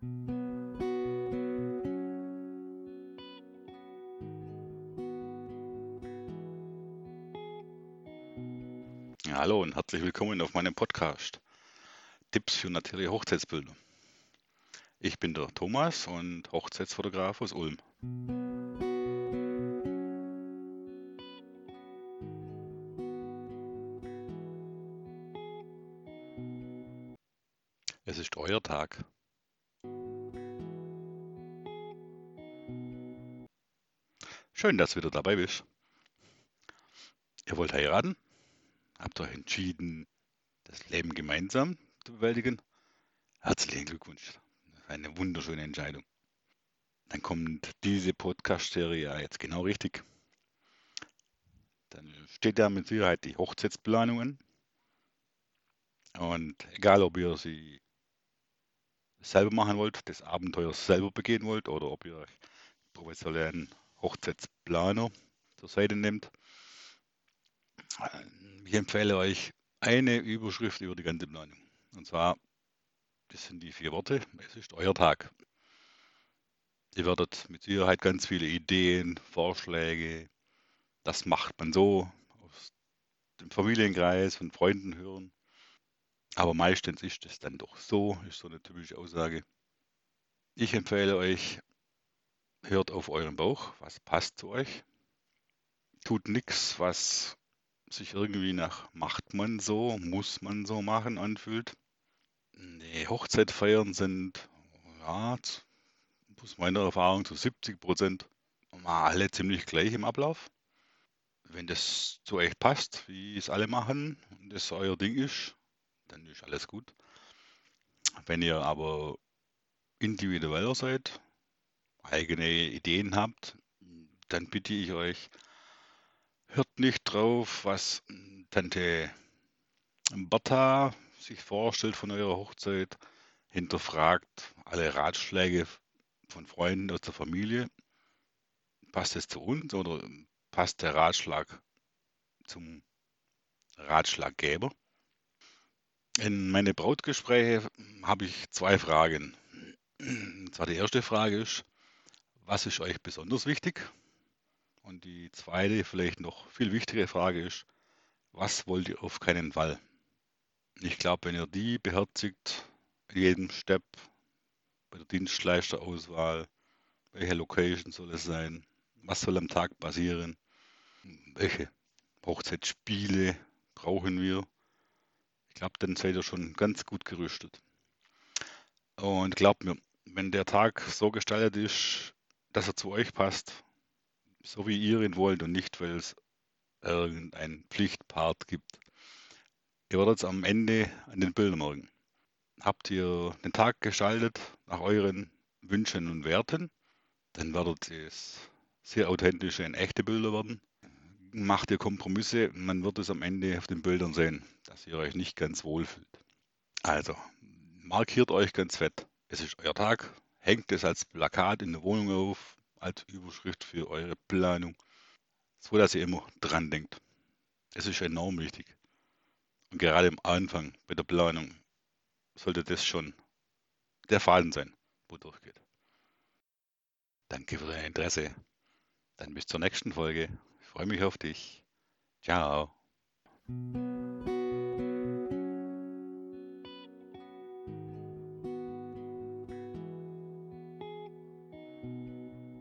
Hallo und herzlich willkommen auf meinem Podcast Tipps für natürliche Hochzeitsbilder. Ich bin der Thomas und Hochzeitsfotograf aus Ulm. Es ist euer Tag. Schön, dass du wieder dabei bist. Ihr wollt heiraten? Habt euch entschieden, das Leben gemeinsam zu bewältigen? Herzlichen Glückwunsch. Eine wunderschöne Entscheidung. Dann kommt diese Podcast-Serie ja jetzt genau richtig. Dann steht da mit Sicherheit die Hochzeitsplanungen. Und egal, ob ihr sie selber machen wollt, das Abenteuer selber begehen wollt oder ob ihr euch professionellen Hochzeitsplaner zur Seite nehmt. Ich empfehle euch eine Überschrift über die ganze Planung. Und zwar, das sind die vier Worte, es ist euer Tag. Ihr werdet mit Sicherheit ganz viele Ideen, Vorschläge, das macht man so, aus dem Familienkreis, von Freunden hören. Aber meistens ist es dann doch so, ist so eine typische Aussage. Ich empfehle euch, hört auf euren Bauch, was passt zu euch. Tut nichts, was sich irgendwie nach macht man so, muss man so machen anfühlt. Nee, Hochzeitfeiern sind, ja, aus meiner Erfahrung zu 70 Prozent alle ziemlich gleich im Ablauf. Wenn das zu euch passt, wie es alle machen und das euer Ding ist, dann ist alles gut. Wenn ihr aber individueller seid, eigene Ideen habt, dann bitte ich euch, hört nicht drauf, was Tante Bertha sich vorstellt von eurer Hochzeit, hinterfragt alle Ratschläge von Freunden aus der Familie. Passt es zu uns oder passt der Ratschlag zum Ratschlaggeber? In meine Brautgespräche habe ich zwei Fragen. Und zwar die erste Frage ist, was ist euch besonders wichtig? Und die zweite, vielleicht noch viel wichtigere Frage ist, was wollt ihr auf keinen Fall? Ich glaube, wenn ihr die beherzigt, in jedem Step, bei der Dienstleisterauswahl, welche Location soll es sein, was soll am Tag passieren, welche Hochzeitsspiele brauchen wir, glaube, dann seid ihr schon ganz gut gerüstet. Und glaubt mir, wenn der Tag so gestaltet ist, dass er zu euch passt, so wie ihr ihn wollt und nicht, weil es irgendein Pflichtpart gibt, ihr werdet am Ende an den Bildern merken. Habt ihr den Tag gestaltet nach euren Wünschen und Werten, dann werdet ihr es sehr authentische und echte Bilder werden macht ihr Kompromisse, man wird es am Ende auf den Bildern sehen, dass ihr euch nicht ganz wohl fühlt. Also, markiert euch ganz fett. Es ist euer Tag, hängt es als Plakat in der Wohnung auf, als Überschrift für eure Planung, so dass ihr immer dran denkt. Es ist enorm wichtig. Und gerade am Anfang bei der Planung sollte das schon der Faden sein, wo durchgeht. Danke für dein Interesse. Dann bis zur nächsten Folge freue mich auf dich. Ciao.